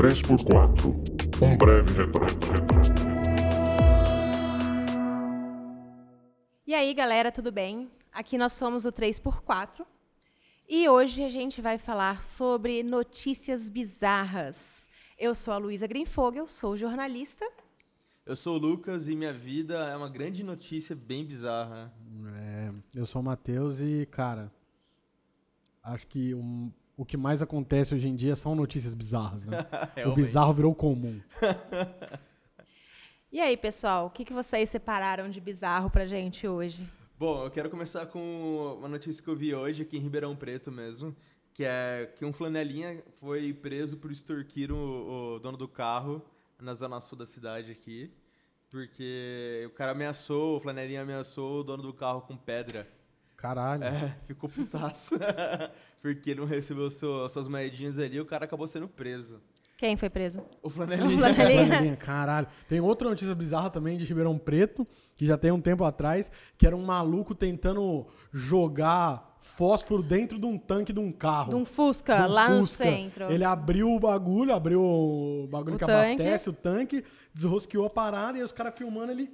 3x4 Um breve retrato. E aí, galera, tudo bem? Aqui nós somos o 3x4 e hoje a gente vai falar sobre notícias bizarras. Eu sou a Luísa Greenfogel, sou jornalista. Eu sou o Lucas e minha vida é uma grande notícia bem bizarra. É, eu sou o Matheus e, cara, acho que um, o que mais acontece hoje em dia são notícias bizarras, né? o bizarro virou comum. E aí, pessoal, o que, que vocês separaram de bizarro pra gente hoje? Bom, eu quero começar com uma notícia que eu vi hoje aqui em Ribeirão Preto mesmo, que é que um flanelinha foi preso por extorquir o, o dono do carro na zona sul da cidade aqui, porque o cara ameaçou, o flanelinha ameaçou o dono do carro com pedra. Caralho. É, ficou putaço. porque ele não recebeu seu- suas moedinhas ali e o cara acabou sendo preso. Quem foi preso? O O flanelinha. flanelinha. Flanelinha, caralho. Tem outra notícia bizarra também de Ribeirão Preto, que já tem um tempo atrás, que era um maluco tentando jogar fósforo dentro de um tanque de um carro. De um Fusca, De um lá no Fusca. centro. Ele abriu o bagulho, abriu o bagulho O que tanque. abastece o tanque, desrosqueou a parada e os caras filmando, ele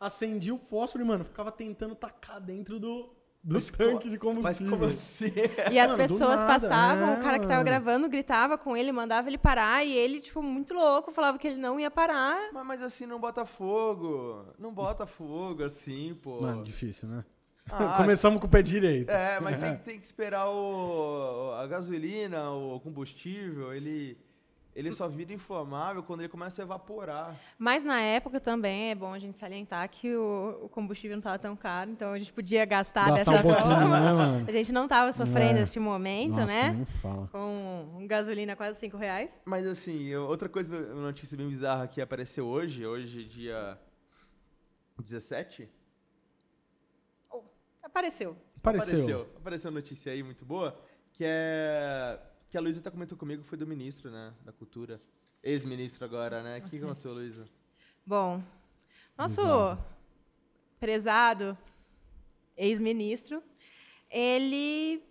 acendia o fósforo e, mano, ficava tentando tacar dentro do, do Mas tanque de Mas combustível. como assim? E as Mano, pessoas nada, passavam, é, o cara que tava mano. gravando gritava com ele, mandava ele parar, e ele, tipo, muito louco, falava que ele não ia parar. Mas, mas assim, não bota fogo. Não bota fogo assim, pô. Mano, difícil, né? Ah, Começamos com o pé direito. É, mas tem, tem que esperar o, a gasolina, o combustível, ele, ele só vira inflamável quando ele começa a evaporar. Mas na época também é bom a gente salientar que o, o combustível não estava tão caro, então a gente podia gastar, Gastar dessa um forma. né, mano? A gente não estava sofrendo É. neste momento, Nossa, né? nem fala. Com gasolina quase 5 reais. Mas assim, eu- outra coisa, uma notícia bem bizarra que apareceu hoje, hoje dia 17, Apareceu. Apareceu. apareceu, apareceu uma notícia aí muito boa, que é que a Luísa tá comentou comigo, foi do ministro, né, da cultura. Ex-ministro agora, né? O que que aconteceu, Luísa? Bom, nosso Bizarro. prezado ex-ministro, ele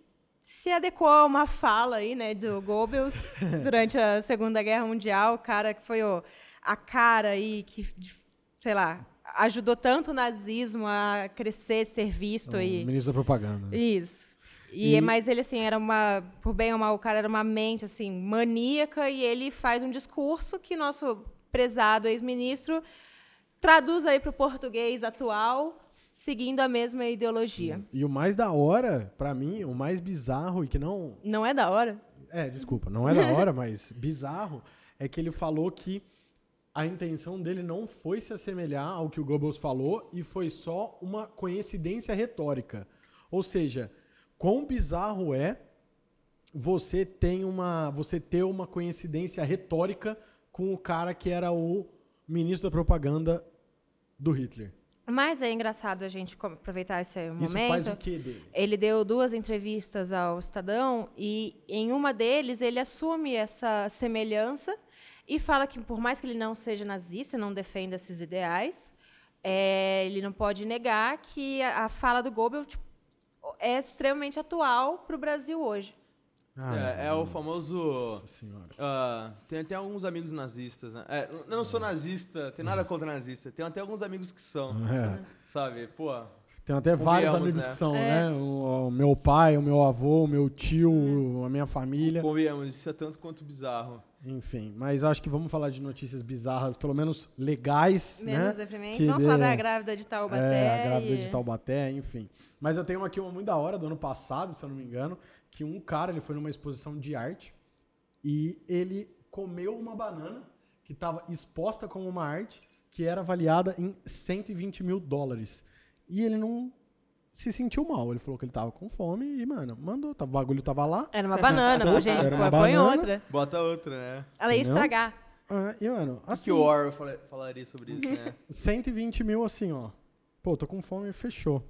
se adequou a uma fala aí, né, do Goebbels durante a Segunda Guerra Mundial, o cara que foi o, a cara aí que, sei lá, ajudou tanto o nazismo a crescer, ser visto O aí. ministro da propaganda. Isso. E, E- mas ele assim era uma, por bem ou mal, o cara era uma mente assim maníaca e ele faz um discurso que nosso prezado ex-ministro traduz aí para o português atual, seguindo a mesma ideologia. E o mais da hora, pra mim, o mais bizarro e que não. Não é da hora? É, desculpa, não é da hora, mas bizarro, é que ele falou que a intenção dele não foi se assemelhar ao que o Goebbels falou e foi só uma coincidência retórica. Ou seja, quão bizarro é você tem uma você ter uma coincidência retórica com o cara que era o ministro da propaganda do Hitler. Mas é engraçado a gente aproveitar esse Isso momento. faz o que dele? Ele deu duas entrevistas ao Estadão e em uma deles ele assume essa semelhança e fala que por mais que ele não seja nazista, não defenda esses ideais, é, ele não pode negar que a, a fala do Goebbels tipo, é extremamente atual para o Brasil hoje. é, é o famoso. Nossa senhora. ah, tem até alguns amigos nazistas, né? É, eu não sou nazista, tem nada contra nazista. Tem até alguns amigos que são, É. sabe? Pô, Tem até vários Convenhamos, amigos né? que são, É. né? O, o meu pai, o meu avô, o meu tio, a minha família. convenhamos, isso é tanto quanto bizarro. Enfim, mas acho que vamos falar de notícias bizarras, pelo menos legais, Menos né? deprimente. Que Vamos dê- falar da grávida de Taubaté. É, a grávida e- de Taubaté, enfim. Mas eu tenho aqui uma muito da hora, do ano passado, se eu não me engano, que um cara, ele foi numa exposição de arte e ele comeu uma banana que estava exposta como uma arte que era avaliada em 120 mil dólares. E ele não se sentiu mal. Ele falou que ele tava com fome e, mano, mandou. tá- O bagulho tava lá. Era uma banana, pô, gente. Era uma põe banana. outra. Bota outra, né? Ela ia Entendeu? estragar. Ah, e, mano, assim, que o Orwell fala- falaria sobre isso, né? 120 mil assim, ó. Pô, tô com fome, fechou.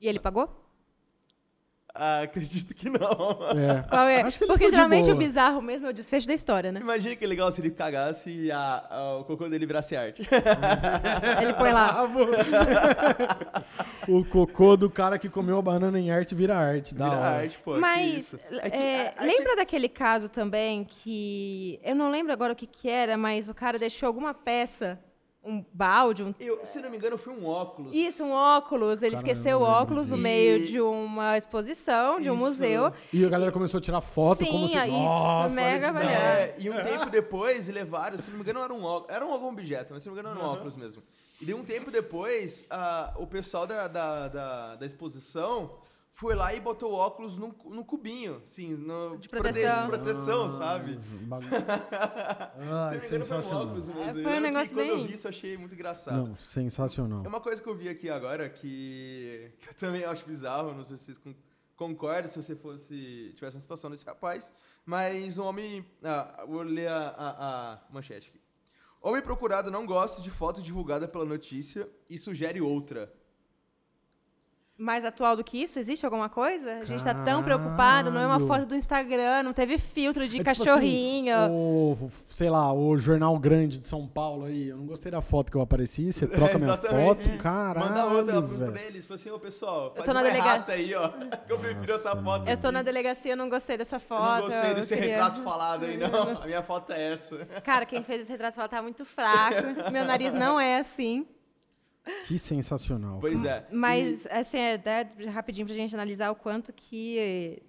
E ele pagou? Ah, acredito que não. É. Qual é? Acho que Porque geralmente o bizarro mesmo é o desfecho da história, né? Imagina que legal se ele cagasse e a- a- o cocô dele virasse arte. Ele põe lá. o cocô do cara que comeu a banana em arte vira arte. Da Vira hora. arte, pô. Mas isso. É que é, a- lembra daquele caso também que eu não lembro agora o que, que era, mas o cara deixou alguma peça, um balde, um Eu, se não me engano, foi um óculos. isso, um óculos. Ele Cara, esqueceu eu o óculos no meio de uma exposição, de um Isso. museu. E a galera começou a tirar foto Sim, como se. isso, Nossa, mega hora. É, e um tempo depois levaram, se não me engano, era um óculos, era um algum objeto, mas se não me engano era um óculos mesmo. E de um tempo depois, ah, o pessoal da, da, da, da exposição foi lá e botou o óculos no, no cubinho, assim, no, De proteção. prote- proteção, sabe? Bagulho. se Ah, não me engano, foi um óculos mesmo. É, Eu foi um que negócio quando eu bem- vi isso, achei muito engraçado. Não, sensacional. É uma coisa que eu vi aqui agora que, que eu também acho bizarro, não sei se vocês con- concordam se você fosse tivesse a situação desse rapaz, mas um homem, ah, vou ler a, a, a manchete aqui. Homem procurado não gosta de foto divulgada pela notícia e sugere outra. Mais atual do que isso? Existe alguma coisa? A gente tá tão Caralho. preocupado, não é uma foto do Instagram, não teve filtro de É tipo cachorrinho. assim, o, sei lá, o jornal grande de São Paulo aí. Eu não gostei da foto que eu apareci. Você troca minha exatamente. foto. Caralho, Manda outra pra velho. eles, fala assim, ô pessoal, faz tô na delega- aí, ó, que eu prefiro essa foto. Eu tô na delegacia, eu não gostei dessa Eu foto. não gostei eu desse queria- retrato falado aí, não. A minha foto é essa. Cara, quem fez esse retrato falou tá muito fraco. Meu nariz não é assim. Que sensacional. Pois é. Mas, assim, é até rapidinho pra gente analisar o quanto que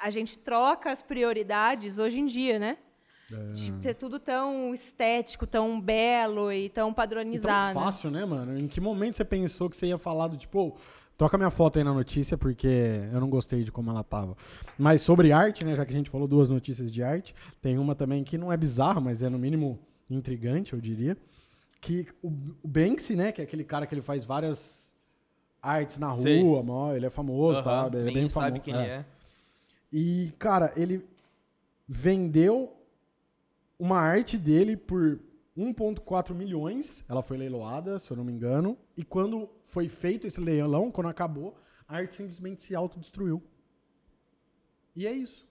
a- a gente troca as prioridades hoje em dia, né? É. De ter tudo tão estético, tão belo e tão E tão padronizado. fácil, né, mano? Em que momento você pensou que você ia falar do tipo, "Ô, troca minha foto aí na notícia porque eu não gostei de como ela tava. Mas sobre arte, né, já que a gente falou duas notícias de arte, tem uma também que não é bizarra, mas é no mínimo intrigante, eu diria, que o o Banksy, né, que é aquele cara que ele faz várias artes na Sei. rua, mó, ele é famoso, tá? Aham, Ele é bem sabe famoso. quem ele é. E, cara, ele vendeu uma arte dele por 1,4 milhões. Ela foi leiloada, se eu não me engano. E quando foi feito esse leilão, quando acabou, a arte simplesmente se autodestruiu. E é isso.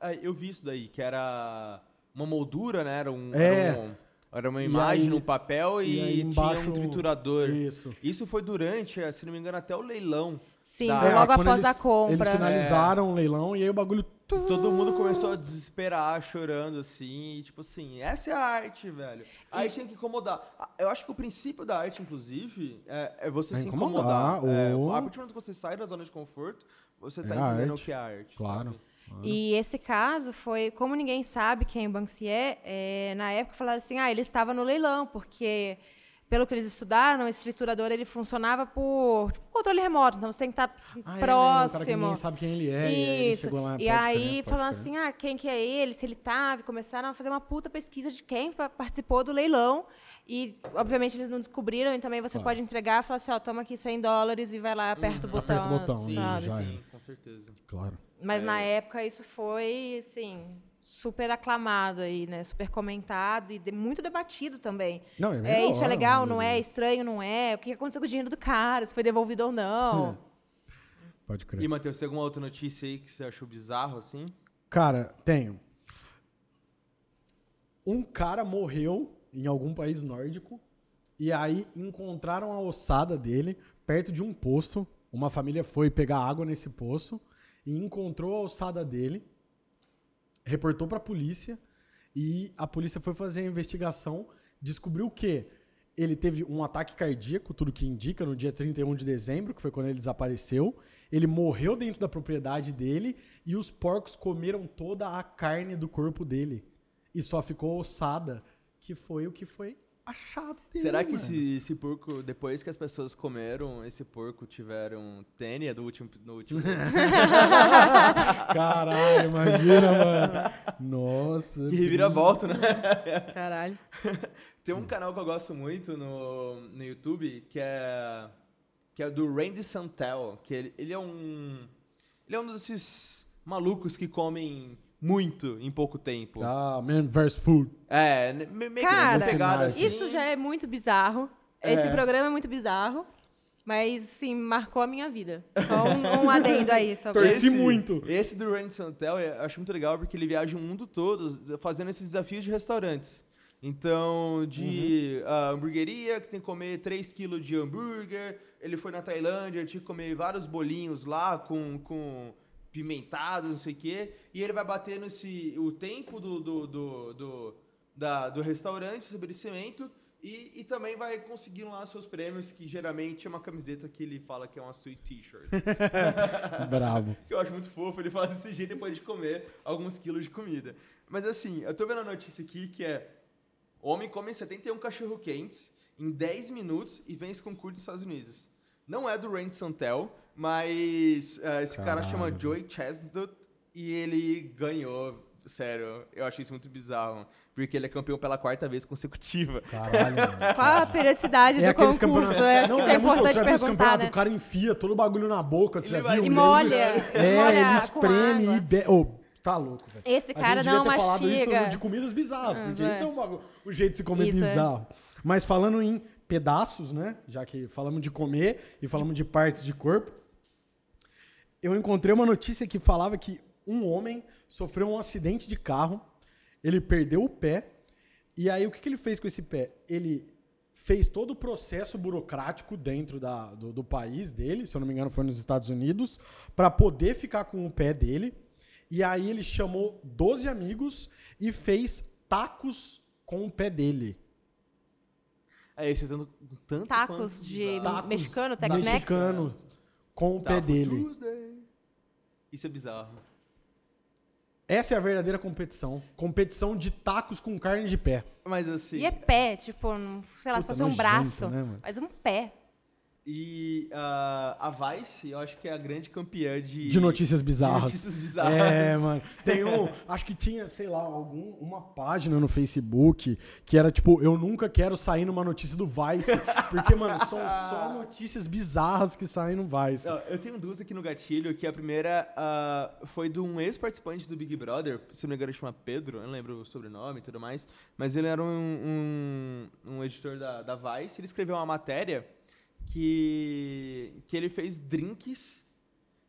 Ah, eu vi isso daí, que era uma moldura, né? Era, um, É. era, um- era uma E imagem aí- num papel e e, aí tinha embaixo- um triturador. Isso. Isso foi durante, eh, se não me engano, até o leilão. Sim, da- logo É, quando após eles- a compra. Eles finalizaram o leilão e aí o bagulho. E todo mundo começou a desesperar, chorando, assim. E, tipo assim, essa é a arte, velho. A arte tem que incomodar. Ah, Eu acho que o princípio da arte, inclusive, é, é você É se incomodar, incomodar. É, ou- a partir do momento que você sai da zona de conforto, você tá É entendendo arte. o que é arte. Claro. sabe? E esse caso foi, como ninguém sabe quem o Banksy é, é, na época falaram assim, ah, ele estava no leilão, porque pelo que eles estudaram, esse triturador ele funcionava por tipo, controle remoto, então você tem que estar Ah, é, né? Que próximo. ninguém sabe quem ele é. E aí ele Isso. lá, e aí crer, pode falaram crer. assim, ah, quem que é ele, se ele tava, e começaram a fazer uma puta pesquisa de quem pa- participou do leilão. E, obviamente, eles não descobriram, e também você Claro. pode entregar e falar assim, ó, toma aqui 100 dólares e vai lá, aperta o botão. Aperta o botão, Sim, sabe? já sim, com certeza. Claro. Mas É. na época isso foi, assim, super aclamado aí, né? Super comentado e de- muito debatido também. Não, é É, isso é legal, não é? Estranho, não é? O que aconteceu com o dinheiro do cara? Se foi devolvido ou não? Pode crer. E, Matheus, tem alguma outra notícia aí que você achou bizarro, assim? Cara, tenho. Um cara morreu em algum país nórdico e aí encontraram a ossada dele perto de um poço. Uma família foi pegar água nesse poço e encontrou a ossada dele, reportou pra polícia e a polícia foi fazer a investigação, descobriu que ele teve um ataque cardíaco, tudo que indica, no dia 31 de dezembro, que foi quando ele desapareceu. Ele morreu dentro da propriedade dele e os porcos comeram toda a carne do corpo dele. E só ficou a ossada, que foi o que foi achado dele. Será que esse, esse porco, depois que as pessoas comeram esse porco, tiveram tênia do último. No último Caralho, imagina, mano. Nossa. que reviravolta, né? Caralho. Tem um canal que eu gosto muito no, no YouTube que é. Que é do Randy Santel. Que ele, ele é um. Ele é um desses malucos que comem muito em pouco tempo. Ah, man vs food. É, me- meio que Cara, pegada assim. Isso já é muito bizarro. Esse É. programa é muito bizarro. Mas, sim, marcou a minha vida. Só um, um adendo aí. Sobre Torci muito. Esse do Randy Santel eu acho muito legal porque ele viaja o mundo todo fazendo esses desafios de restaurantes. Então, de ah, hamburgueria, que tem que comer 3 kg de hambúrguer. Ele foi na Tailândia, tinha que comer vários bolinhos lá com, com pimentado, não sei o quê. E ele vai bater nesse, o tempo do, do, do, do, da- do restaurante, estabelecimento. E, e também vai conseguindo lá seus prêmios, que geralmente é uma camiseta que ele fala que é uma sweet t-shirt. Bravo. que eu acho muito fofo, ele fala desse jeito depois de comer alguns quilos de comida. Mas assim, eu tô vendo a notícia aqui que é homem come 71 cachorro-quentes em 10 minutos e vence concurso nos Estados Unidos. Não é do Randy Santel, mas eh, esse cara Caralho. chama Joey Chestnut e ele ganhou. Sério, eu achei isso muito bizarro. Porque ele é campeão pela quarta vez consecutiva. Caralho, mano. Qual a periodicidade do aqueles concurso? Eu acho Não, que isso é, muito- importante perguntar, né? O cara enfia todo o bagulho na boca, você Ele já viu? E Ele- molha. É, molha ele espreme água. e be... Ô, tá louco, velho. Esse A cara gente não devia ter falado mastiga. isso de comidas bizarras, porque é. isso é um bagulho, o jeito de se comer Isso, é. bizarro. Mas falando em pedaços, né? Já que falamos de comer e falamos de partes de corpo, eu encontrei uma notícia que falava que um homem sofreu um acidente de carro, ele perdeu o pé, e aí o que, que ele fez com esse pé? Ele fez todo o processo burocrático dentro da- do, do país dele, se eu não me engano foi nos Estados Unidos, para poder ficar com o pé dele. E aí ele chamou 12 amigos e fez tacos com o pé dele. É isso, eu tendo tanto Tacos quanto de. Tacos mexicano, Tex-Mex? mexicano com o pé Taco dele. Tuesday. Isso é bizarro. Essa é a verdadeira competição. Competição de tacos com carne de pé. Mas assim. E é pé, tipo, sei lá, se Puta, fosse um nojento, braço. né, mano? mas um pé. E ah, a Vice, eu acho que é a grande campeã de, De notícias bizarras. de notícias bizarras. É, mano. Tem um. Acho que tinha, sei lá, algum, uma página no Facebook que era tipo, eu nunca quero sair numa notícia do Vice. Porque, mano, são só notícias bizarras que saem no Vice. Ó, Eu tenho duas aqui no gatilho, que a primeira ah, foi de um ex-participante do Big Brother, se não me engano chama Pedro, eu não lembro o sobrenome e tudo mais, mas ele era um, um, um editor da, da Vice, ele escreveu uma matéria que, que ele fez drinks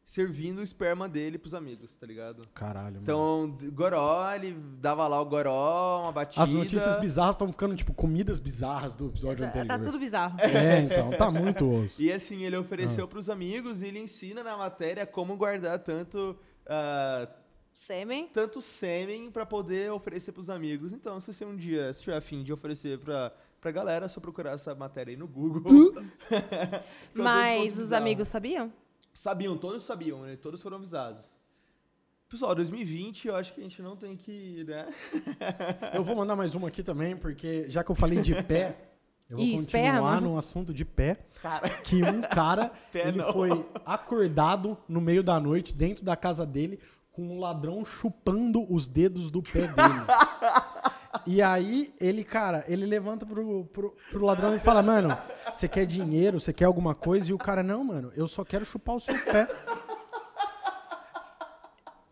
servindo o esperma dele pros amigos, tá ligado? Caralho, mano. Então, goró, ele dava lá o goró, uma batida... As notícias bizarras estão ficando, tipo, comidas bizarras do episódio Tá, anterior. tá tudo bizarro. É, então, tá muito osso. E assim, ele Ah. ofereceu pros amigos e ele ensina na matéria como guardar tanto... ah, Sêmen. tanto sêmen pra poder oferecer pros amigos. Então, se você um dia se tiver afim de oferecer pra, pra galera, só procurar essa matéria aí no Google. Mas os amigos sabiam? Sabiam, todos sabiam, né? Todos foram avisados. Pessoal, 2020, eu acho que a gente não tem que, né? Eu vou mandar mais uma aqui também, porque já que eu falei de pé, eu vou Ih, continuar esperma. no assunto de pé. Cara, Que um cara, ele não. foi acordado no meio da noite, dentro da casa dele, com um ladrão chupando os dedos do pé dele. E aí, ele, cara, ele levanta pro, pro, pro ladrão e fala, mano, você quer dinheiro, você quer alguma coisa? E o cara, não, mano, eu só quero chupar o seu pé.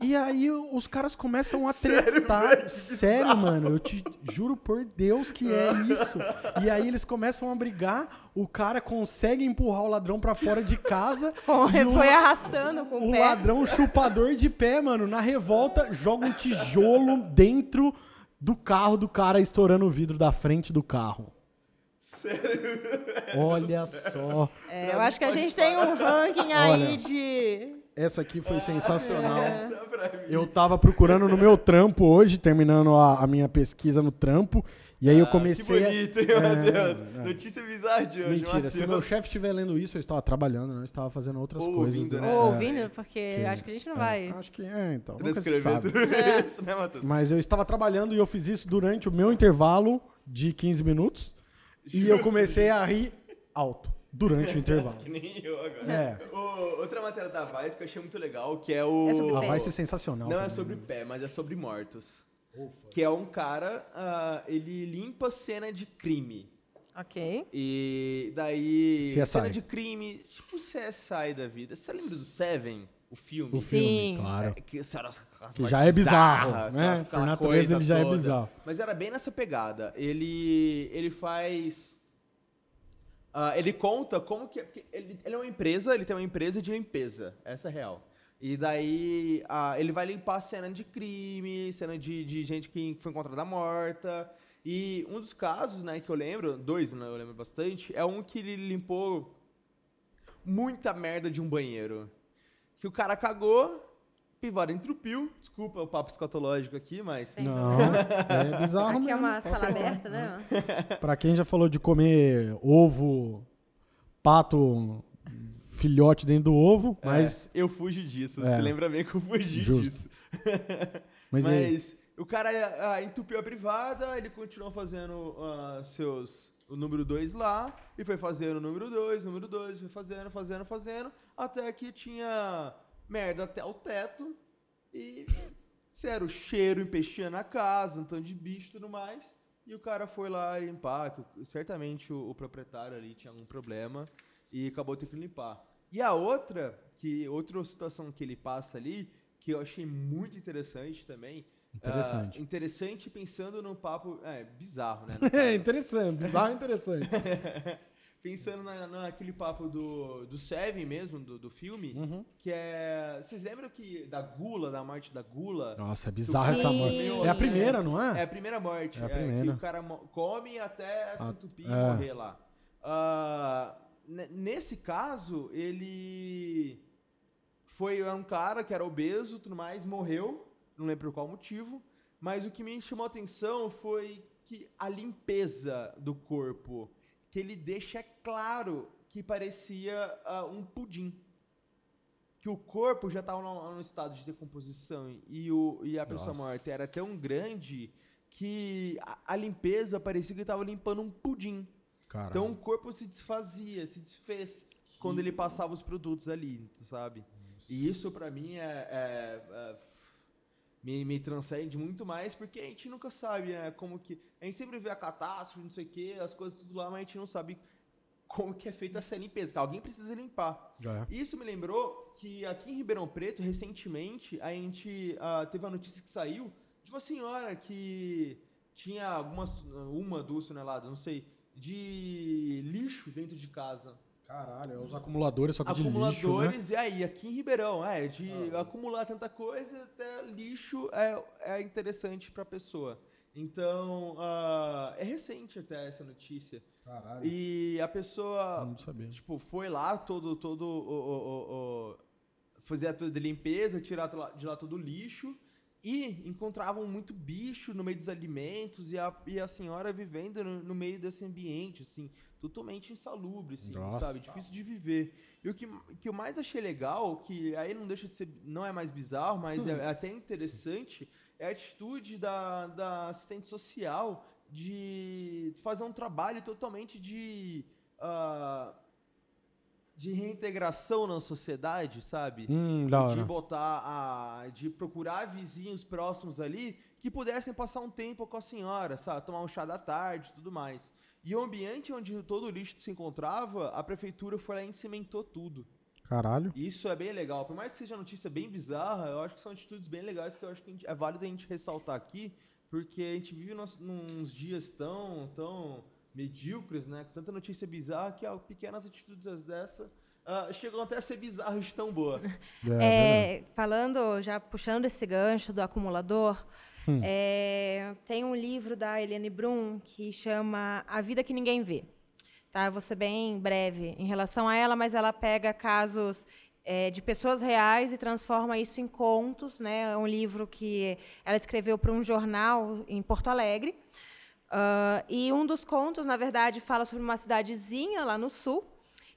E aí o- os caras começam a tretar. Sério, mano, eu te juro por Deus que é isso. E aí eles começam a brigar, o cara consegue empurrar o ladrão pra fora de casa. e o, Foi arrastando com o o pé. ladrão chupador de pé, mano, na revolta, joga um tijolo dentro do carro do cara, estourando o vidro da frente do carro. Sério? Olha só. É, eu acho que a gente tem um ranking aí Olha. de. Essa aqui foi sensacional. mim. Eu tava procurando no meu trampo hoje, terminando a, a minha pesquisa no trampo. E aí eu Ah, comecei. Que a- bonito, hein, É, Matheus? é. Notícia bizarra de hoje, Mentira, se o meu chefe estiver lendo isso, eu estava trabalhando, não eu estava fazendo outras Ou coisas. ouvindo, do- né? Ou É, ouvindo, porque acho que a gente não vai. Acho que é, então. se Transcrever sabe. tudo isso, né, Matheus? Mas eu estava trabalhando e eu fiz isso durante o meu intervalo de 15 minutos. E eu comecei a rir alto durante o intervalo. Que nem eu agora. É. O- outra matéria da Vice que eu achei muito legal, que é o... É sobre A pé. vai ser sensacional. Não é também. sobre pé, mas é sobre mortos. Que é um cara, ah, ele limpa cena de crime. Ok. E daí. CSI. Cena de crime, tipo CSI da vida. Você lembra do Seven? O filme? O filme, Sim. claro. É, que, aquelas Que já é bizarro, né? aquelas- Por natureza ele já é toda. bizarro. Mas era bem nessa pegada. Ele, ele faz Ah, ele conta como que. porque Ele, ele é uma empresa, ele tem uma empresa de limpeza. Essa é a real. E daí ah, ele vai limpar cena de crime, cena de, de gente que foi encontrada morta. E um dos casos, né, que eu lembro, dois, né, eu lembro bastante, é um que ele limpou muita merda de um banheiro. Que o cara cagou, pivara entupiu. Desculpa o papo escatológico aqui, mas. Não, é bizarro Aqui é mesmo. uma sala aberta, né? Pra quem já falou de comer ovo, pato, filhote dentro do ovo, mas... É, eu fujo disso. É. Você lembra bem que eu fugi Justo. disso. Mas, Mas, o cara ah, entupiu a privada, ele continuou fazendo ah, seus o número 2 lá, e foi fazendo o número 2, número 2, foi fazendo, fazendo, fazendo, até que tinha merda até o teto, e se era o cheiro empesteando a casa, um tanto de bicho e tudo mais, e o cara foi lá limpar, certamente o, o proprietário ali tinha algum problema, e acabou tendo que limpar. E a outra, que outra situação que ele passa ali, que eu achei muito interessante também. Interessante. ah, interessante pensando num papo. É, bizarro, né? é interessante, bizarro interessante. pensando na, naquele papo do, do Seven mesmo, do, do filme, Uhum. que é. Vocês lembram que da gula, da morte da gula? Nossa, é bizarro essa morte. É a primeira, não É é? a primeira morte. É a que primeira. o cara come até se Ah, entupir e é. morrer lá. Ah, ne- nesse caso, ele foi um cara que era obeso tudo mais, morreu, não lembro por qual motivo, mas o que me chamou a atenção foi que a limpeza do corpo, que ele deixa claro que parecia ah, um pudim. Que o corpo já estava num, num estado de decomposição e, o, e a pessoa Nossa. morta era tão grande que a, a limpeza parecia que estava limpando um pudim. Caralho. Então o corpo se desfazia, se desfez quando ele passava os produtos ali, sabe? E isso pra mim é, é- é- me, me transcende muito mais porque a gente nunca sabe, né? Como que a gente sempre vê a catástrofe, não sei o que, as coisas tudo lá, mas a gente não sabe como que é feita essa limpeza. Que alguém precisa limpar. É. Isso me lembrou que aqui em Ribeirão Preto, recentemente, a gente ah, teve uma notícia que saiu de uma senhora que tinha algumas, uma, duas toneladas, não sei, de lixo dentro de casa. Caralho, é os acumuladores, só que de lixo, né? Acumuladores, e aí, aqui em Ribeirão, é, de acumular tanta coisa, até lixo é, é interessante pra pessoa. Então, ah, é recente até essa notícia. Caralho. E a pessoa Não sabia. Tipo, foi lá todo, todo o, o, o- tudo de limpeza, tirar de lá- de lá todo o lixo e encontravam muito bicho no meio dos alimentos e a, e a senhora vivendo no, no meio desse ambiente, assim, totalmente insalubre, assim, Nossa. sabe? Difícil de viver. E o que, que eu mais achei legal, que aí não deixa de ser, não é mais bizarro, mas é, é até interessante, é a atitude da, da assistente social de fazer um trabalho totalmente de. ah, de reintegração na sociedade, sabe? Hum, de botar a. de procurar vizinhos próximos ali que pudessem passar um tempo com a senhora, sabe? Tomar um chá da tarde e tudo mais. E o ambiente onde todo o lixo se encontrava, a prefeitura foi lá e cimentou tudo. Caralho. Isso é bem legal. Por mais que seja notícia bem bizarra, eu acho que são atitudes bem legais que eu acho que é válido a gente ressaltar aqui, porque a gente vive nos, nos dias tão, tão medíocres, né? Com tanta notícia bizarra que ó, pequenas atitudes dessa ah, chegam até a ser bizarras de tão boa. É, É, falando, já puxando esse gancho do acumulador, Hum. é, tem um livro da Eliane Brum que chama A Vida que Ninguém Vê. Tá? Eu vou ser bem breve em relação a ela, mas ela pega casos é, de pessoas reais e transforma isso em contos. Né? É um livro que ela escreveu para um jornal em Porto Alegre. Ah, e um dos contos, na verdade, fala sobre uma cidadezinha lá no sul,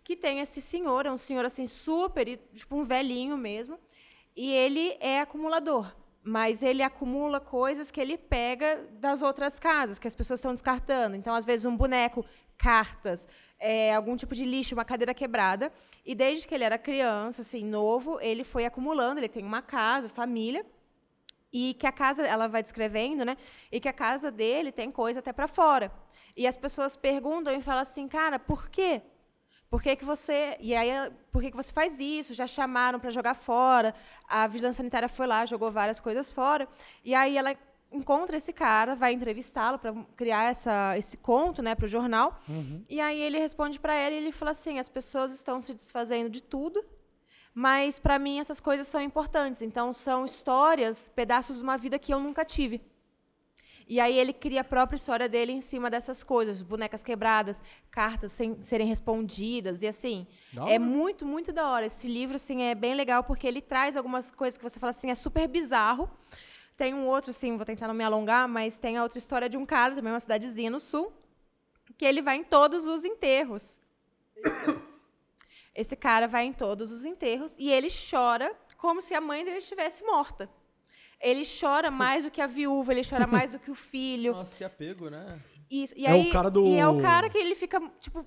que tem esse senhor, é um senhor assim super, tipo um velhinho mesmo, e ele é acumulador. Mas ele acumula coisas que ele pega das outras casas, que as pessoas estão descartando. Então, às vezes, um boneco, cartas, é, algum tipo de lixo, uma cadeira quebrada. E desde que ele era criança, assim, novo, ele foi acumulando. Ele tem uma casa, família. E que a casa, ela vai descrevendo, né? E que a casa dele tem coisa até para fora. E as pessoas perguntam e falam assim, cara, por quê? Por que, que você. E aí, por que, que você faz isso? Já chamaram para jogar fora. A vigilância sanitária foi lá, jogou várias coisas fora. E aí ela encontra esse cara, vai entrevistá-lo para criar essa, esse conto, né, para o jornal. E aí ele responde para ela e ele fala assim: as pessoas estão se desfazendo de tudo, mas para mim essas coisas são importantes. Então são histórias, pedaços de uma vida que eu nunca tive. E aí ele cria a própria história dele em cima dessas coisas, bonecas quebradas, cartas sem serem respondidas e assim. É muito, muito da hora. Esse livro assim é bem legal porque ele traz algumas coisas que você fala assim, é super bizarro. Tem um outro assim, vou tentar não me alongar, mas tem a outra história de um cara, também uma cidadezinha no sul, que ele vai em todos os enterros. Esse cara vai em todos os enterros e ele chora como se a mãe dele estivesse morta. Ele chora mais do que a viúva, ele chora mais do que o filho. Nossa, que apego, né? Isso. E É o aí, cara do- E é o cara que ele fica, tipo,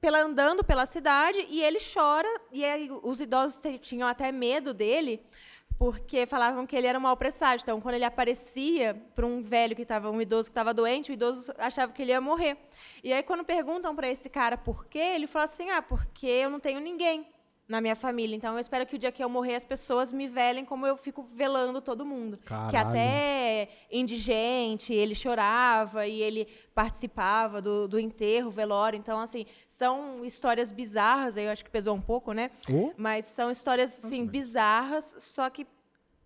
pela, andando pela cidade e ele chora. E aí os idosos tinham até medo dele, porque falavam que ele era um mau presságio. Então, quando ele aparecia para um velho que estava, um idoso que estava doente, o idoso achava que ele ia morrer. E aí, quando perguntam para esse cara por quê, ele fala assim: ah, porque eu não tenho ninguém na minha família. Então, eu espero que o dia que eu morrer, as pessoas me velem como eu fico velando todo mundo. Que Caralho. até indigente, ele chorava e ele participava do, do enterro, velório. Então, assim, são histórias bizarras, aí eu acho que pesou um pouco, né? Oh. Mas são histórias, assim, bizarras, só que,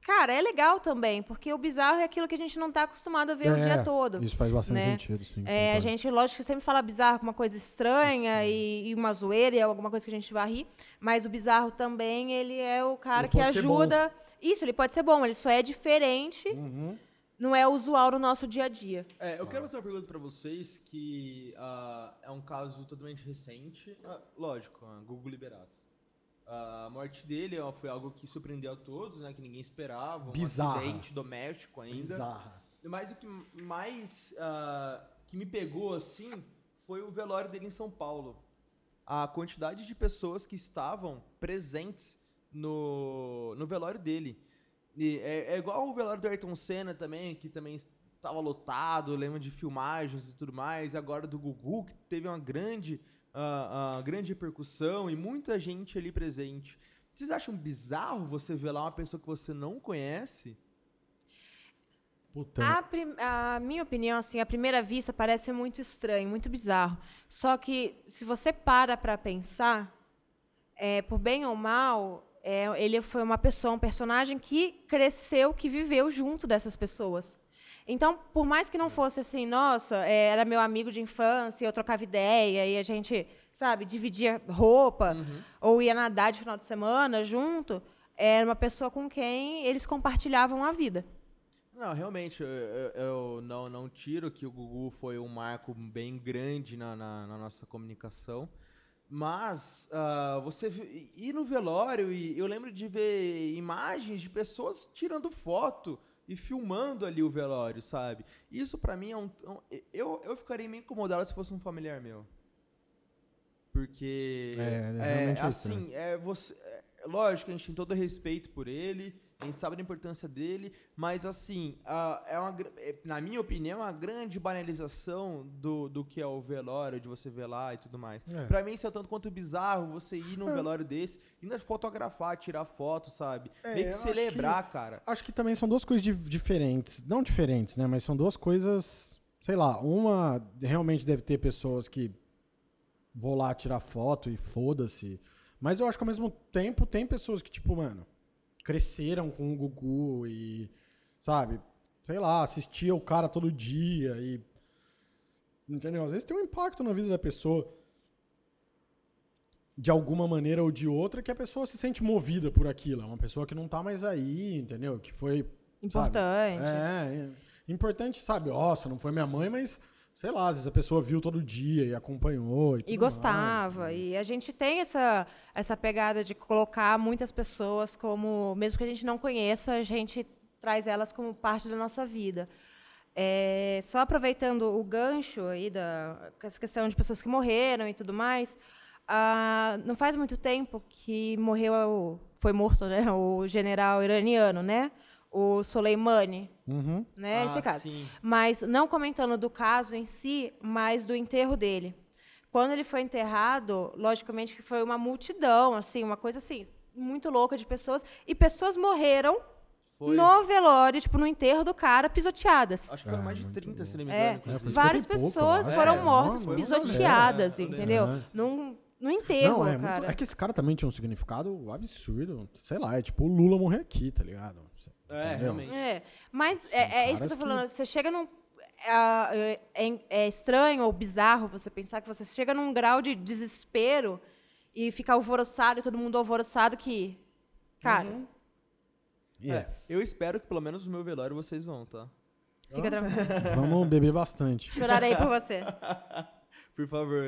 cara, é legal também, porque o bizarro é aquilo que a gente não está acostumado a ver o É, dia todo. Isso faz bastante né? sentido, sim. É, a gente, lógico, que sempre fala bizarro com uma coisa estranha e, e uma zoeira e alguma coisa que a gente vai rir, mas o bizarro também, ele é o cara Ele que ajuda. Isso, ele pode ser bom, ele só é diferente, Uhum. não é usual no nosso dia a dia. É, eu quero fazer uma pergunta pra vocês que ah, é um caso totalmente recente. Ah, lógico, ah, Google Liberato. A morte dele ó, foi algo que surpreendeu a todos, né? Que ninguém esperava. Um acidente doméstico ainda. Bizarra. Mas o que mais ah, que me pegou assim foi o velório dele em São Paulo. A quantidade de pessoas que estavam presentes no, no velório dele. E é, é igual o velório do Ayrton Senna também, que também estava lotado, lembro de filmagens e tudo mais. Agora do Gugu, que teve uma grande, ah, grande repercussão e muita gente ali presente. Vocês acham bizarro você ver lá uma pessoa que você não conhece? Puta. A, prim- a minha opinião, assim, à primeira vista, parece muito estranho, muito bizarro. Só que, se você para para pensar, é, por bem ou mal, é, ele foi uma pessoa, um personagem que cresceu, que viveu junto dessas pessoas. Então, por mais que não fosse assim, nossa, é, era meu amigo de infância, eu trocava ideia e a gente, sabe, dividia roupa ou ia nadar de final de semana junto, era uma pessoa com quem eles compartilhavam a vida. Não, realmente, eu, eu- não, não tiro que o Gugu foi um marco bem grande na, na- na nossa comunicação. Mas ah, você ir no velório e eu lembro de ver imagens de pessoas tirando foto e filmando ali o velório, sabe? Isso pra mim é um. um- eu, eu ficaria meio incomodado se fosse um familiar meu. Porque. É, realmente é assim, é você. é, lógico, a gente tem todo respeito por ele, a gente sabe da importância dele, mas assim, é uma, é, na minha opinião, é uma grande banalização do, do que é o velório, de você velar e tudo mais. É. Pra mim, isso é tanto quanto bizarro você ir num velório desse, ainda fotografar, tirar foto, sabe? É, Meio que acho celebrar, cara. Acho que também são duas coisas dif- diferentes. Não diferentes, né? Mas são duas coisas. Sei lá, uma realmente deve ter pessoas que vou lá tirar foto e foda-se. Mas eu acho que ao mesmo tempo tem pessoas que, tipo, mano, cresceram com o Gugu e, sabe, sei lá, assistia o cara todo dia e. Entendeu? Às vezes tem um impacto na vida da pessoa. De alguma maneira ou de outra, que a pessoa se sente movida por aquilo. É uma pessoa que não tá mais aí, entendeu? Que foi. sabe? Importante. É, é. Importante, sabe? Nossa, não foi minha mãe, mas sei lá, às vezes a pessoa viu todo dia e acompanhou. E, E gostava. mais. E a gente tem essa, essa pegada de colocar muitas pessoas como, mesmo que a gente não conheça, a gente traz elas como parte da nossa vida. É, só aproveitando o gancho aí da essa questão de pessoas que morreram e tudo mais, ah, não faz muito tempo que morreu, foi morto, né, o general iraniano, né, o Soleimani, Uhum. né, Ah, esse caso sim. mas não comentando do caso em si, mas do enterro dele. Quando ele foi enterrado, logicamente que foi uma multidão, assim, uma coisa assim, muito louca de pessoas, e pessoas morreram Foi. no velório, tipo, no enterro do cara, pisoteadas. Acho que foram Ah, mais de muito 30, se não me É, engano. É, várias 50 pouco, pessoas eu foram acho. mortas, É, foi pisoteadas, É, eu entendeu? lembro. Num, no enterro, Não, é, cara. muito, é que esse cara também tinha um significado absurdo. Sei lá, é tipo o Lula morrer aqui, tá ligado? É, Entendeu? realmente. É, mas é, é isso que eu tô falando. Você chega num. É, é- é estranho ou bizarro você pensar que você chega num grau de desespero e fica alvoroçado e todo mundo alvoroçado que. Cara, Uhum. É, eu espero que pelo menos no meu velório vocês vão, tá? fica tranquilo. Vamos beber bastante. Chorarei por você. Por favor,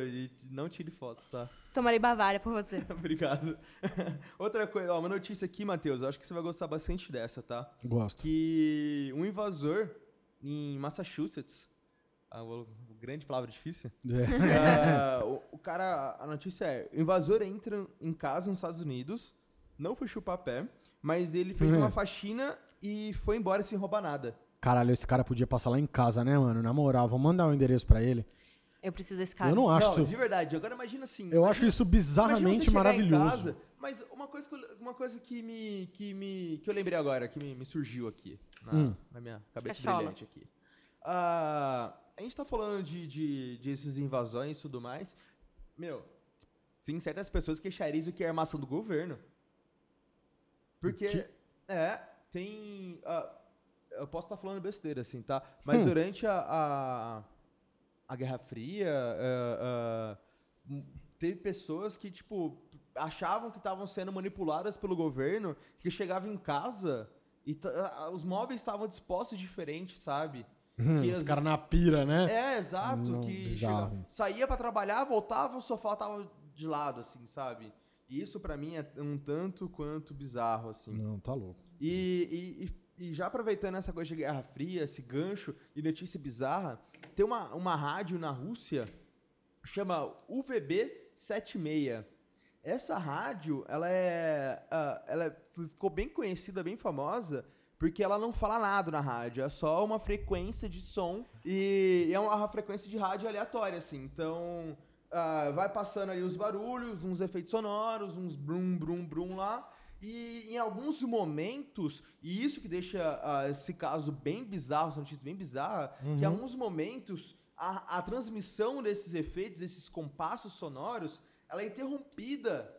não tire foto, tá? Tomarei Bavária por você. Obrigado. Outra coisa, ó, uma notícia aqui, Matheus, eu acho que você vai gostar bastante dessa, tá? Gosto. Que um invasor em Massachusetts, ah, o, o grande palavra difícil, É. Ah, o, o cara, a notícia é, o invasor entra em casa nos Estados Unidos, não foi chupar pé, mas ele fez Uhum. uma faxina e foi embora sem roubar nada. Caralho, esse cara podia passar lá em casa, né, mano? Na moral, vamos mandar o endereço pra ele. Eu preciso desse cara. Eu não acho não, isso. de verdade, agora imagina assim. Eu imagina- acho isso bizarramente chegar em maravilhoso. casa, mas uma coisa, que eu, uma coisa que me, que me. que eu lembrei agora, que me, me surgiu aqui, na, Hum. na minha cabeça Cachola. brilhante aqui. Ah, a gente tá falando de, de, de esses invasões e tudo mais. Meu, tem certas pessoas que queixariam isso que é armação do governo. Porque. que? É, tem. ah, eu posso estar falando besteira, assim, tá? Mas Hum. durante a, a, a Guerra Fria, ah, m- teve pessoas que, tipo, achavam que estavam sendo manipuladas pelo governo, que chegavam em casa e os móveis estavam dispostos diferentes, sabe? Que Os as- caras na pira, né? é, exato. Não, que saía pra trabalhar, voltava, o sofá tava de lado, assim, sabe? E isso pra mim é um tanto quanto bizarro, assim. Não, tá louco. E, e- e- e já aproveitando essa coisa de Guerra Fria, esse gancho e notícia bizarra, tem uma, uma rádio na Rússia, chama UVB76. Essa rádio, ela é, ah, ela é- ficou bem conhecida, bem famosa, porque ela não fala nada na rádio, é só uma frequência de som e é uma frequência de rádio aleatória, assim. Então, ah, vai passando ali os barulhos, uns efeitos sonoros, uns brum, brum, brum lá. E em alguns momentos, e isso que deixa ah, esse caso bem bizarro, essa notícia bem bizarra, que em alguns momentos a, a transmissão desses efeitos, desses compassos sonoros, ela é interrompida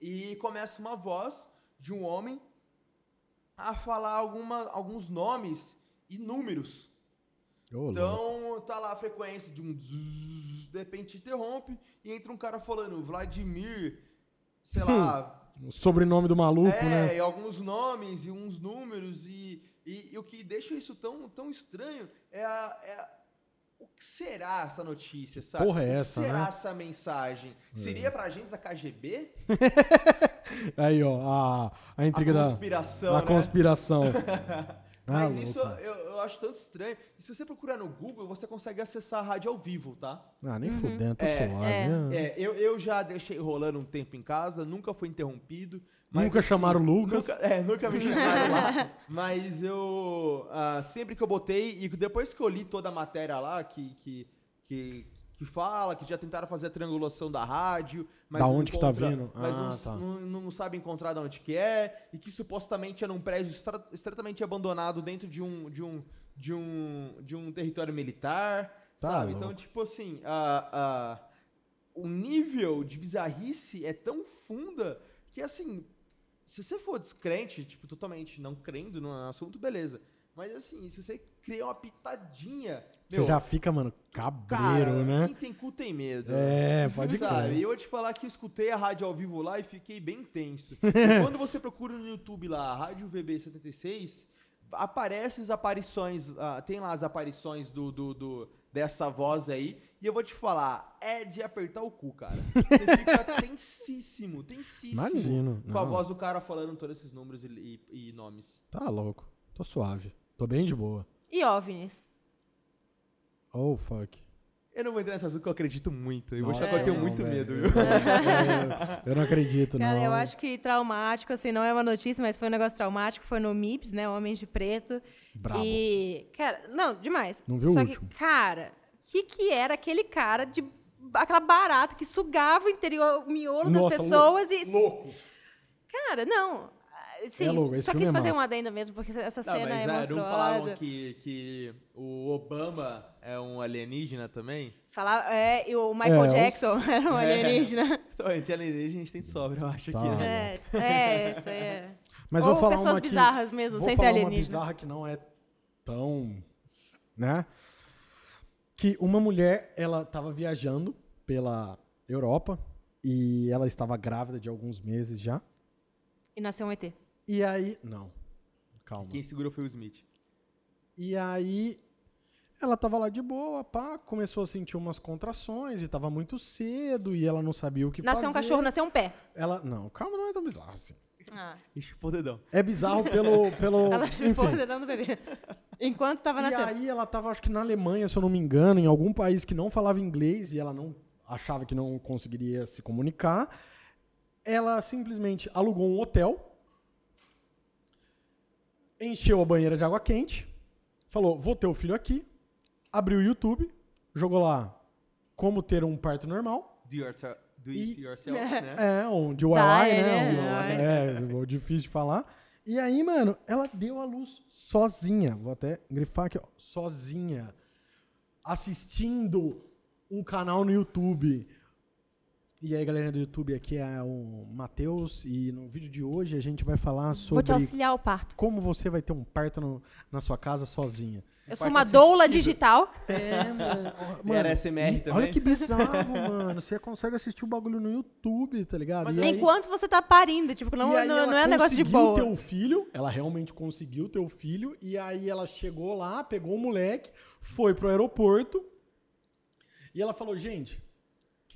e começa uma voz de um homem a falar alguma, alguns nomes e números. Então, tá lá a frequência de um zzz, de repente interrompe e entra um cara falando Vladimir, sei lá, O sobrenome do maluco, é, né? e alguns nomes e uns números e, e, e o que deixa isso tão, tão estranho é, a, é a- o que será essa notícia, sabe? Porra é o que essa, será né? É. essa mensagem? Seria pra agentes da KGB? Aí, ó, a, a intriga da conspiração, a né? conspiração. Mas Ah, isso eu, eu acho tanto estranho. E se você procurar no Google, você consegue acessar a rádio ao vivo, tá? Ah, nem fudendo, tô É, suave. é. né? É, eu, eu já deixei rolando um tempo em casa, nunca foi interrompido. mas, Nunca chamaram o Lucas. Nunca, é, nunca me chamaram lá. Mas eu. ah, sempre que eu botei, e depois que eu li toda a matéria lá, que, que, que, que fala, que já tentaram fazer a triangulação da rádio. Mas Da não onde que tá vindo? Mas Ah, não, tá. não, não sabe encontrar de onde que é, e que supostamente era um prédio estritamente abandonado dentro de um, de um, de um, de um território militar. Tá sabe? louco. Então, tipo assim, a, a, o nível de bizarrice é tão funda que, assim, se você for descrente, tipo, totalmente não crendo no assunto, beleza. Mas, assim, se você criar uma pitadinha. Você já fica, mano, cabreiro, cara, né? Quem tem cu tem medo. É, pode Sabe? E crer. eu vou te falar que eu escutei a rádio ao vivo lá e fiquei bem tenso. E quando você procura no YouTube lá, Rádio VB76, aparecem as aparições, ah, tem lá as aparições do, do, do- dessa voz aí, e eu vou te falar, é de apertar o cu, cara. Você fica tensíssimo, tensíssimo. Imagino. Com a Não. voz do cara falando todos esses números e, e- e nomes. Tá louco. Tô suave. Tô bem de boa. E OVNIs? Oh, fuck. Eu não vou entrar nesse assunto que eu acredito muito. Eu vou Nossa, achar que eu tenho não, muito velho. medo, Eu, viu? eu- eu não acredito, Cara, não. eu acho que traumático, assim, não é uma notícia, mas foi um negócio traumático, foi no MIPS, né, Homens de Preto. Brabo. E, cara, não, demais. Não viu Só o que, último. cara, o que que era aquele cara de aquela barata que sugava o interior, o miolo Nossa, das pessoas e Louco. Cara, não. Sim, É louco, esse só quis é fazer massa. um adendo mesmo, porque essa Não, cena mas é é, não monstruosa. falavam que, que o Obama é um alienígena também? Falar, é, e o Michael É, os- Jackson era um alienígena. Então, a gente é alienígena, a gente tem de sobra, eu acho Tá. aqui, né? É, é, isso aí é. Mas Ou vou falar pessoas uma que- bizarras mesmo, vou sem ser falar uma alienígena. bizarra que não é tão, né? Que uma mulher, ela estava viajando pela Europa e ela estava grávida de alguns meses já. E nasceu um ET. E aí, não. Calma. Quem segurou foi o Smith. E aí ela tava lá de boa, pá, começou a sentir umas contrações e tava muito cedo e ela não sabia o que Nasceu um fazer. cachorro, nasceu um pé. Ela, não, calma, não é tão bizarro assim. Ah, E chupou o dedão. É bizarro pelo pelo ela chupou o dedão do bebê. Enquanto tava E nascendo. aí ela tava, acho que na Alemanha, se eu não me engano, em algum país que não falava inglês e ela não achava que não conseguiria se comunicar. Ela simplesmente alugou um hotel, encheu a banheira de água quente, falou: "Vou ter o filho aqui". Abriu o YouTube, jogou lá como ter um parto normal. Do, yourself, do it E- yourself, né? É, um DIY, Dai, né? né? Um, é, o difícil de falar. E aí, mano, ela deu a luz sozinha. Vou até grifar aqui, ó. Sozinha. Assistindo um canal no YouTube. E aí, galera do YouTube, aqui é o Matheus. E no vídeo de hoje a gente vai falar Vou te sobre auxiliar ao parto. como você vai ter um parto no- na sua casa sozinha. Eu sou uma doula assistido. digital. É, mano. E era SMR também? Olha que bizarro, mano. Você consegue assistir o bagulho no YouTube, tá ligado? Mas E aí- Enquanto você tá parindo. Tipo, não, e aí não, ela não é um negócio de conseguiu boa. ter o filho, ela realmente conseguiu ter o filho, e aí ela chegou lá, pegou o moleque, foi pro aeroporto, e ela falou, gente,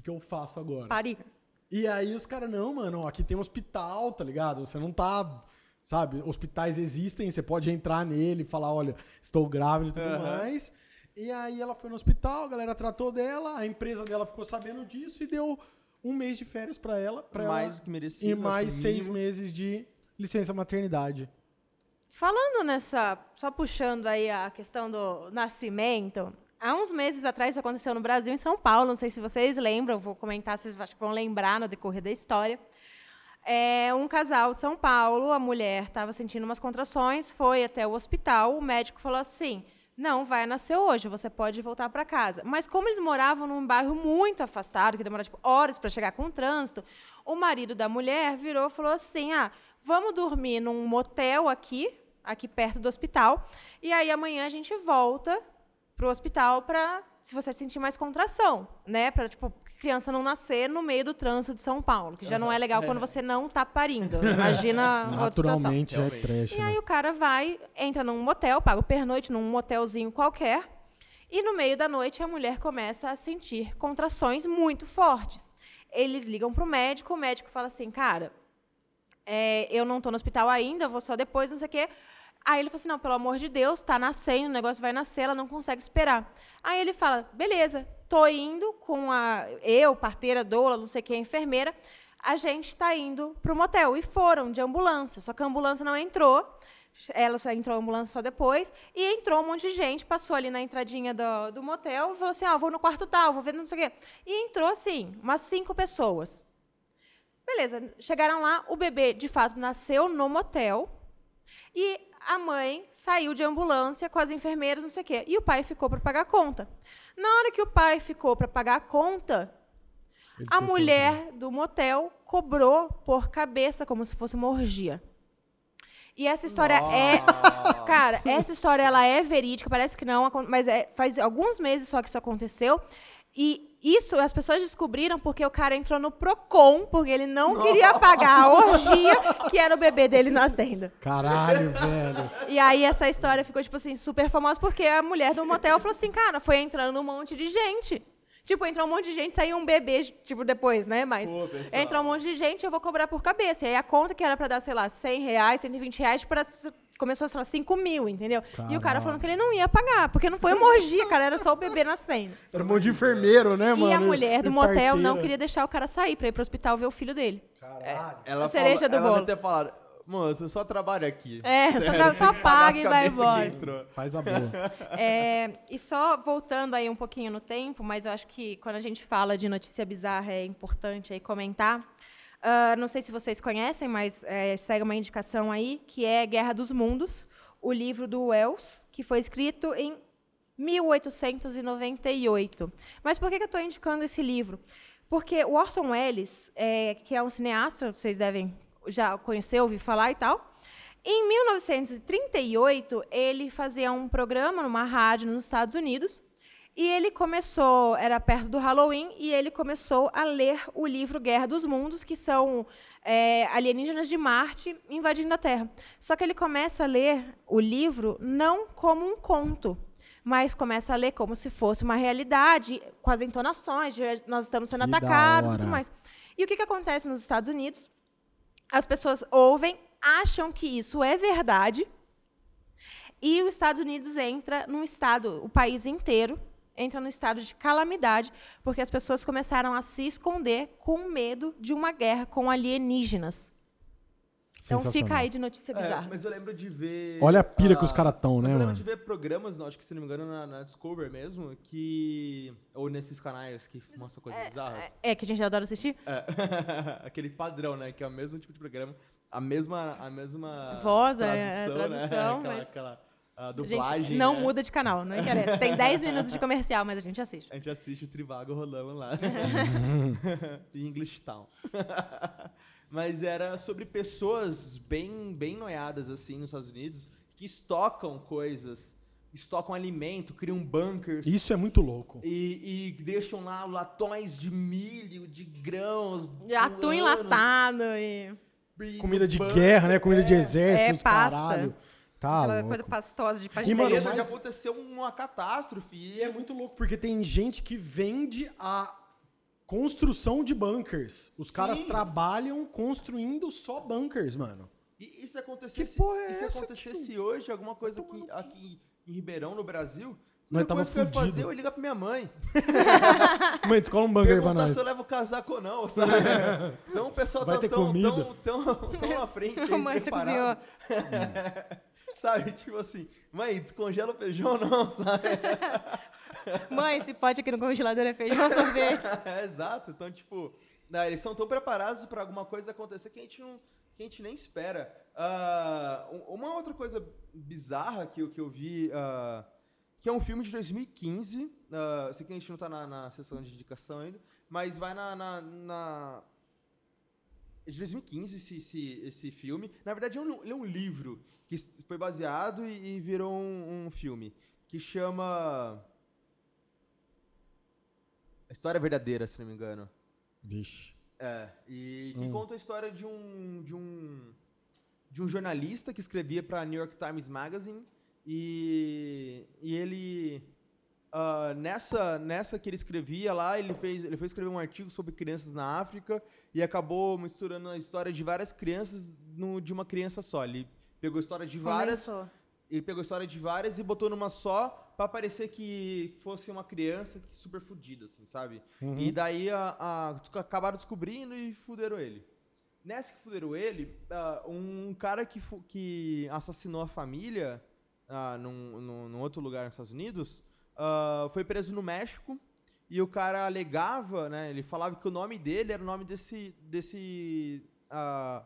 que, que eu faço agora? Pari. E aí os caras, não, mano, ó, aqui tem um hospital, tá ligado? Você não tá. Sabe, hospitais existem, você pode entrar nele e falar, olha, estou grávida e tudo Aham. mais. E aí ela foi no hospital, a galera tratou dela, a empresa dela ficou sabendo disso e deu um mês de férias pra ela. Pra mais ela, do que merecia. e mais seis meses de licença maternidade. Falando nessa, só puxando aí a questão do nascimento, há uns meses atrás isso aconteceu no Brasil, em São Paulo, não sei se vocês lembram, vou comentar, vocês acho que vão lembrar no decorrer da história. É, um casal de São Paulo, a mulher estava sentindo umas contrações, foi até o hospital, o médico falou assim: não, vai nascer hoje, você pode voltar para casa. Mas como eles moravam num bairro muito afastado, que demorava tipo, horas para chegar com o trânsito, o marido da mulher virou e falou assim: ah, vamos dormir num motel aqui, aqui perto do hospital, e aí amanhã a gente volta pro hospital para se você sentir mais contração, né? Para tipo criança não nascer no meio do trânsito de São Paulo, que já não é legal quando você não tá parindo. Imagina outra situação. Naturalmente é trash. E né? aí o cara vai, entra num motel, paga o pernoite num motelzinho qualquer, e no meio da noite a mulher começa a sentir contrações muito fortes. Eles ligam pro médico, o médico fala assim, cara, é, eu não tô no hospital ainda, vou só depois, não sei o quê. Aí ele fala assim, não, pelo amor de Deus, tá nascendo, o negócio vai nascer, ela não consegue esperar. Aí ele fala, beleza, tô indo com a eu, parteira, doula, não sei quem, enfermeira, a gente tá indo pro motel. E foram de ambulância, só que a ambulância não entrou, ela só entrou a ambulância só depois, e entrou um monte de gente, passou ali na entradinha do, do motel, falou assim, ó, vou no quarto tal, vou ver não sei o quê. E entrou, assim, umas cinco pessoas. Beleza, chegaram lá, o bebê, de fato, nasceu no motel, e a mãe saiu de ambulância com as enfermeiras, não sei o quê. E o pai ficou para pagar a conta. Na hora que o pai ficou para pagar a conta, Ele a mulher do motel cobrou por cabeça, como se fosse uma orgia. E essa história é. Cara, essa história ela é verídica, parece que não, mas é, faz alguns meses só que isso aconteceu. E isso as pessoas descobriram porque o cara entrou no Procon, porque ele não queria pagar a orgia que era o bebê dele nascendo. Caralho, velho. E aí essa história ficou, tipo assim, super famosa porque a mulher do motel falou assim, cara, foi entrando um monte de gente. Tipo, entrou um monte de gente, saiu um bebê, tipo, depois, né? Mas Pô, entrou um monte de gente, eu vou cobrar por cabeça. E aí a conta que era pra dar, sei lá, 100 reais, 120 reais, pra, começou, sei lá, 5 mil, entendeu? E o cara falando que ele não ia pagar, porque não foi uma orgia, cara, era só o bebê nascendo. Era um monte de enfermeiro, né, mano? e a mulher do E motel não parteira. queria deixar o cara sair pra ir pro hospital ver o filho dele. Caralho. Ela A cereja falou, do ela bolo. ter falado, moço, eu só trabalho aqui. É, só, tra- só paga e vai embora. Faz a boa. É, e só voltando aí um pouquinho no tempo, mas eu acho que quando a gente fala de notícia bizarra é importante aí comentar. Ah, não sei se vocês conhecem, mas é, segue uma indicação aí, que é Guerra dos Mundos, o livro do Wells, que foi escrito em 1898. Mas por que, que eu estou indicando esse livro? Porque o Orson Welles, é, que é um cineasta, vocês devem já conhecer, ouvir falar e tal, em 1938, ele fazia um programa numa rádio nos Estados Unidos e ele começou, era perto do Halloween, e ele começou a ler o livro Guerra dos Mundos, que são é, alienígenas de Marte invadindo a Terra. Só que ele começa a ler o livro não como um conto, mas começa a ler como se fosse uma realidade, com as entonações, de nós estamos sendo Que atacados e tudo mais. E o que, que acontece nos Estados Unidos? As pessoas ouvem, acham que isso é verdade, e os Estados Unidos entra num estado, o país inteiro entra num estado de calamidade, porque as pessoas começaram a se esconder com medo de uma guerra com alienígenas. Então fica aí de notícia É, bizarra. mas eu lembro de ver. Olha a pira que ah, os caras tão, mas né, eu lembro mano? de ver programas, não, acho que se não me engano, na, na Discover mesmo, que. Ou nesses canais que mostram coisas bizarras. É que a gente adora assistir. É. Aquele padrão, né? Que é o mesmo tipo de programa, a mesma. A mesma Voz, é, tradução, tradução, né? aquela, mas- aquela a A dublagem. gente não né? muda de canal, não interessa. Tem 10 minutos de comercial, mas a gente assiste. A gente assiste o Trivago rolando lá. em English Town. Mas era sobre pessoas bem, bem noiadas, assim, nos Estados Unidos, que estocam coisas, estocam alimento, criam bunkers. Isso é muito louco. E, e deixam lá latões de milho, de grãos. De atum enlatado e Comida de bunker. guerra, né? Comida de exército, É, pasta. caralho. Tá aquela louco. coisa pastosa de E, página. mano, mas- já aconteceu uma catástrofe. E é muito louco porque tem gente que vende a construção de bunkers. Os caras Sim. trabalham construindo só bunkers, mano. E, e se acontecesse, Que porra é e se acontecesse hoje alguma coisa aqui, aqui em Ribeirão, no Brasil, Nós primeira tava coisa que eu ia fazer, eu ia ligar pra minha mãe. Mãe, descola um bunker pra Perguntar nós. se eu levo casaco ou não, sabe? Então o pessoal Vai tá tão, tão, tão, tão à frente aí, mãe, você preparado. sabe? Tipo assim, mãe, descongela o feijão não, sabe? Mãe, esse pote aqui no congelador é feijão sorvete. É, Exato. Então, tipo, né, eles são tão preparados pra alguma coisa acontecer que a gente não que a gente nem espera. Ah, um- uma outra coisa bizarra que, eu- que eu vi, ah, que é um filme de 2015. ah, sei que a gente não tá na, na sessão de indicação ainda, mas vai na. na, na- de 2015 esse, esse, esse filme. Na verdade, é um, ele é um livro que foi baseado e, e virou um, um filme. Que chama. A História Verdadeira, se não me engano. Vixe. É, e que Hum. conta a história de um, de um de um jornalista que escrevia para New York Times Magazine e, e ele ah, nessa nessa que ele escrevia lá ele fez ele foi escrever um artigo sobre crianças na África e acabou misturando a história de várias crianças no, de uma criança só ele pegou a história de várias Condensou. ele pegou a história de várias e botou numa só pra parecer que fosse uma criança que super fudida, assim, sabe? E daí a, a- acabaram descobrindo e fuderam ele. Nessa que fuderam ele, ah, um cara que, que assassinou a família ah, num, num, num outro lugar nos Estados Unidos ah, foi preso no México e o cara alegava, né? Ele falava que o nome dele era o nome desse, desse, ah,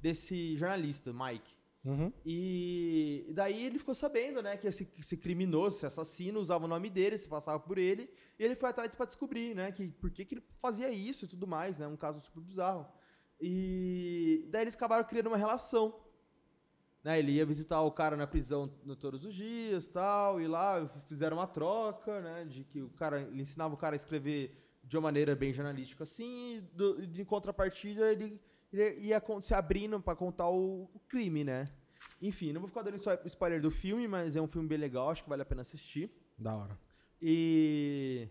desse jornalista, Mike. Uhum. E daí ele ficou sabendo, né, que esse, esse criminoso, esse assassino, usava o nome dele, se passava por ele, e ele foi atrás pra descobrir, né, que por que, que ele fazia isso e tudo mais, né, um caso super bizarro. E daí eles acabaram criando uma relação. Né, ele ia visitar o cara na prisão no- todos os dias, tal, e lá fizeram uma troca, né, de que o cara, ele ensinava o cara a escrever de uma maneira bem jornalística assim, e do- de contrapartida ele, ele ia se abrindo pra contar o, o crime, né. Enfim, não vou ficar dando só spoiler do filme, mas é um filme bem legal, acho que vale a pena assistir. Da hora. E.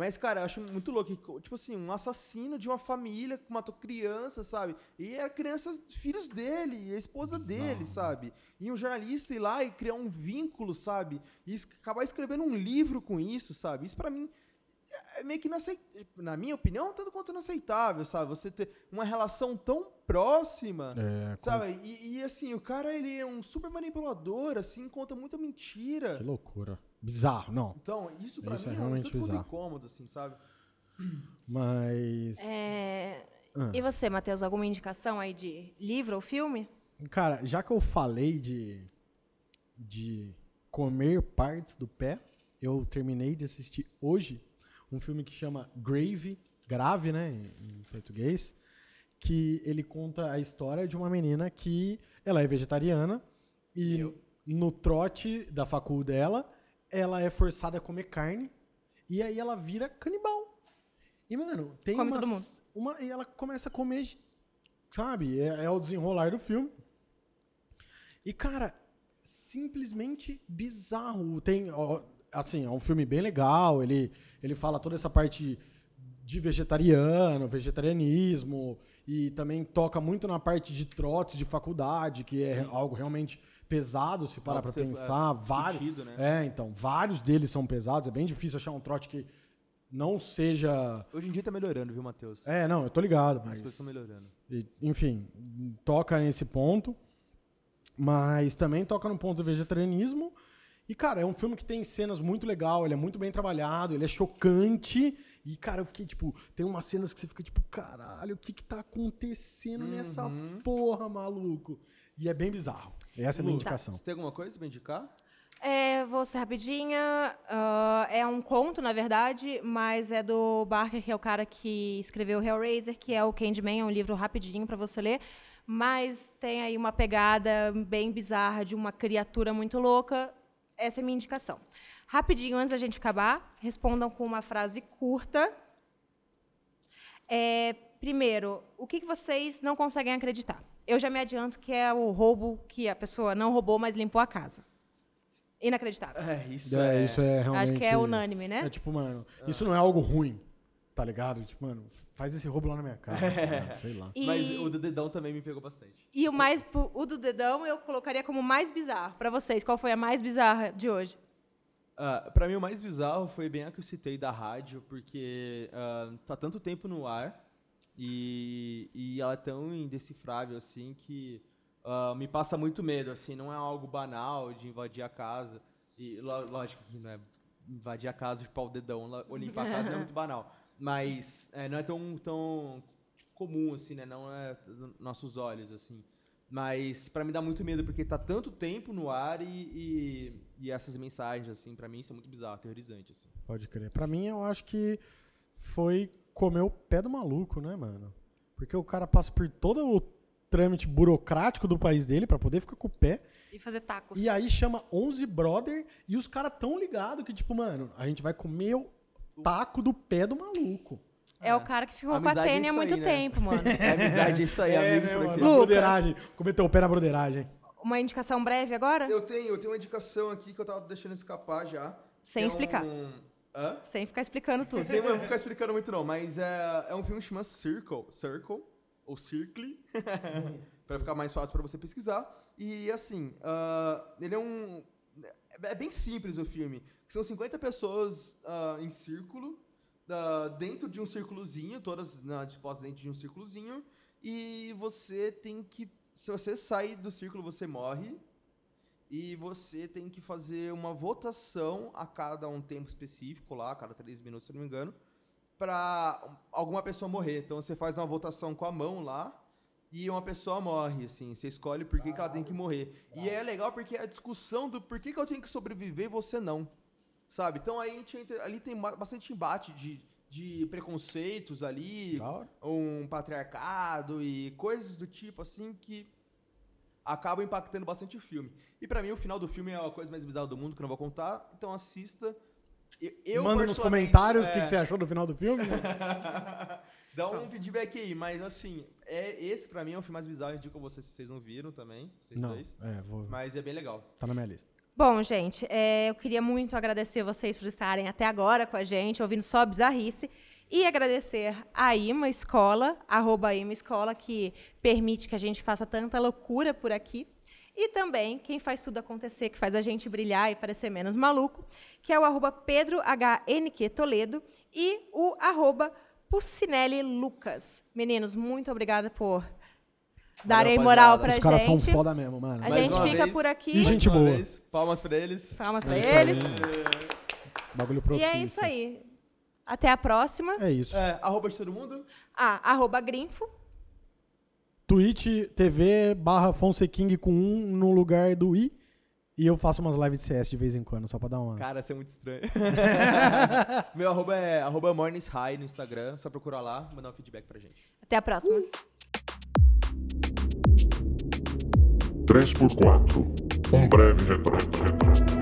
Mas, cara, eu acho muito louco. que, Tipo assim, um assassino de uma família que matou crianças, sabe? E era crianças, filhos dele, e a esposa dele, sabe? E um jornalista ir lá e criar um vínculo, sabe? E acabar escrevendo um livro com isso, sabe? Isso pra mim é meio que inaceitável. Na minha opinião, tanto quanto inaceitável, sabe? Você ter uma relação tão próxima. É, Sabe? E, e, assim, o cara ele é um super manipulador, assim, conta muita mentira. Que loucura. Bizarro, não. Então, isso pra Isso é mim é, um realmente tanto quanto bizarro. incômodo, assim, sabe? Mas. É, Ah. E você, Matheus, alguma indicação aí de livro ou filme? Cara, já que eu falei de, de comer partes do pé, eu terminei de assistir hoje um filme que chama Grave, grave, né, em, em português, que ele conta a história de uma menina que ela é vegetariana e no trote da facul dela, ela é forçada a comer carne e aí ela vira canibal. E, mano, tem Come umas- uma E ela começa a comer, sabe? É, é o desenrolar do filme. E, cara, simplesmente bizarro. Tem, ó, assim, é um filme bem legal. Ele, ele fala toda essa parte de vegetariano, vegetarianismo. E também toca muito na parte de trotes de faculdade, que é algo realmente pesado, se parar que você- pensar. é, vários, sentido, né? É, então, vários deles são pesados. É bem difícil achar um trote que não seja... Hoje em dia tá melhorando, viu, Matheus? É, não, eu tô ligado, As mas... coisas estão melhorando. Enfim, toca nesse ponto, mas também toca no ponto do vegetarianismo. E, cara, é um filme que tem cenas muito legal, ele é muito bem trabalhado, ele é chocante. E, cara, eu fiquei, tipo, tem umas cenas que você fica, tipo, caralho, o que que tá acontecendo nessa porra, maluco? E é bem bizarro. Essa é a minha Lu, indicação. Você tem alguma coisa pra indicar? É, vou ser rapidinha. ah, é um conto, na verdade, mas é do Barker, que é o cara que escreveu Hellraiser, que é o Candyman, é um livro rapidinho pra você ler. Mas tem aí uma pegada bem bizarra de uma criatura muito louca. Essa é a minha indicação. Rapidinho, antes da gente acabar, respondam com uma frase curta. É, primeiro, o que vocês não conseguem acreditar? Eu já me adianto que é o roubo que a pessoa não roubou, mas limpou a casa. Inacreditável. É, isso É, isso é realmente... Acho que é unânime, né? É tipo, mano, isso não é algo ruim, tá ligado? Tipo, mano, faz esse roubo lá na minha casa. tá ligado? Sei lá. E, Mas o do dedão também me pegou bastante. e o mais o do dedão eu colocaria como mais bizarro Pra vocês. Qual foi a mais bizarra de hoje? Ah, pra mim, o mais bizarro foi bem a que eu citei da rádio, porque ah, tá tanto tempo no ar e, e ela é tão indecifrável assim que ah, me passa muito medo. Assim, não é algo banal de invadir a casa. E lógico que não é invadir a casa, chupar o dedão ou limpar a casa não é muito banal. Mas é, não é tão, tão tipo, comum, assim, né? Não é nos nossos olhos, assim. Mas pra mim dá muito medo, porque tá tanto tempo no ar e, e, e essas mensagens, assim, pra mim isso é muito bizarro, aterrorizante, assim. Pode crer. Pra mim, eu acho que foi comer o pé do maluco, né, mano? Porque o cara passa por todo o trâmite burocrático do país dele pra poder ficar com o pé. E fazer tacos. E aí chama 11 brother e os caras tão ligados que, tipo, mano, a gente vai comer o taco do pé do maluco. É o cara que ficou com a Amizade é Tênia há muito aí, né? tempo, mano. É amizade, é isso aí, amigos né, por aqui. Broderagem. Cometeu o pé na broderagem. Uma indicação breve agora? Eu tenho, eu tenho uma indicação aqui que eu tava deixando escapar já. Sem é explicar. Um... Hã? Sem ficar explicando tudo. Sem ficar explicando muito não, mas é, é um filme que chama Circle, Circle, ou Circle, pra ficar mais fácil pra você pesquisar. E assim, ah, ele é um... É bem simples o filme. São 50 pessoas ah, em círculo, ah, dentro de um círculozinho, todas né, dispostas dentro de um círculozinho, e você tem que... Se você sair do círculo, você morre. E você tem que fazer uma votação a cada um tempo específico lá, a cada três minutos, se não me engano, pra alguma pessoa morrer. Então você faz uma votação com a mão lá e uma pessoa morre, assim. Você escolhe por que, que ela tem que morrer. E é legal porque é a discussão do por que, que eu tenho que sobreviver e você não. Sabe? Então aí a gente entra- ali tem ba- bastante embate de, de preconceitos ali, um patriarcado e coisas do tipo assim que acabam impactando bastante o filme. E pra mim o final do filme é a coisa mais bizarra do mundo que eu não vou contar, então assista. Eu, Manda nos comentários o que, é, que você achou do final do filme. Dá um feedback aí, mas assim, é, esse pra mim é o filme mais bizarro, eu indico a vocês se vocês não viram também, vocês não, dois. é, vou, Mas é bem legal. tá na minha lista. Bom, gente, é, eu queria muito agradecer vocês por estarem até agora com a gente, ouvindo só bizarrice. E agradecer a IMA Escola, arroba IMA Escola, que permite que a gente faça tanta loucura por aqui. E também quem faz tudo acontecer, que faz a gente brilhar e parecer menos maluco, que é o arroba Pedro HNQ Toledo e o arroba Pucinelli Lucas. Meninos, muito obrigada por darem moral pra Os caras são gente. foda mesmo, mano. A Mais gente fica vez. por aqui. E gente boa. vez, palmas pra eles. Palmas pra É eles. Bagulho E profício. é isso aí. Até a próxima. É isso. É, arroba de todo mundo. Ah, arroba Grinfo. Twitch TV barra Fonseking com um no lugar do i. E eu faço umas lives de CS de vez em quando, só pra dar uma. Cara, isso é muito estranho. Meu arroba é arroba morningshigh no Instagram. Só procurar lá, mandar um feedback pra gente. Até a próxima. 3x4. Um breve retorno. retorno.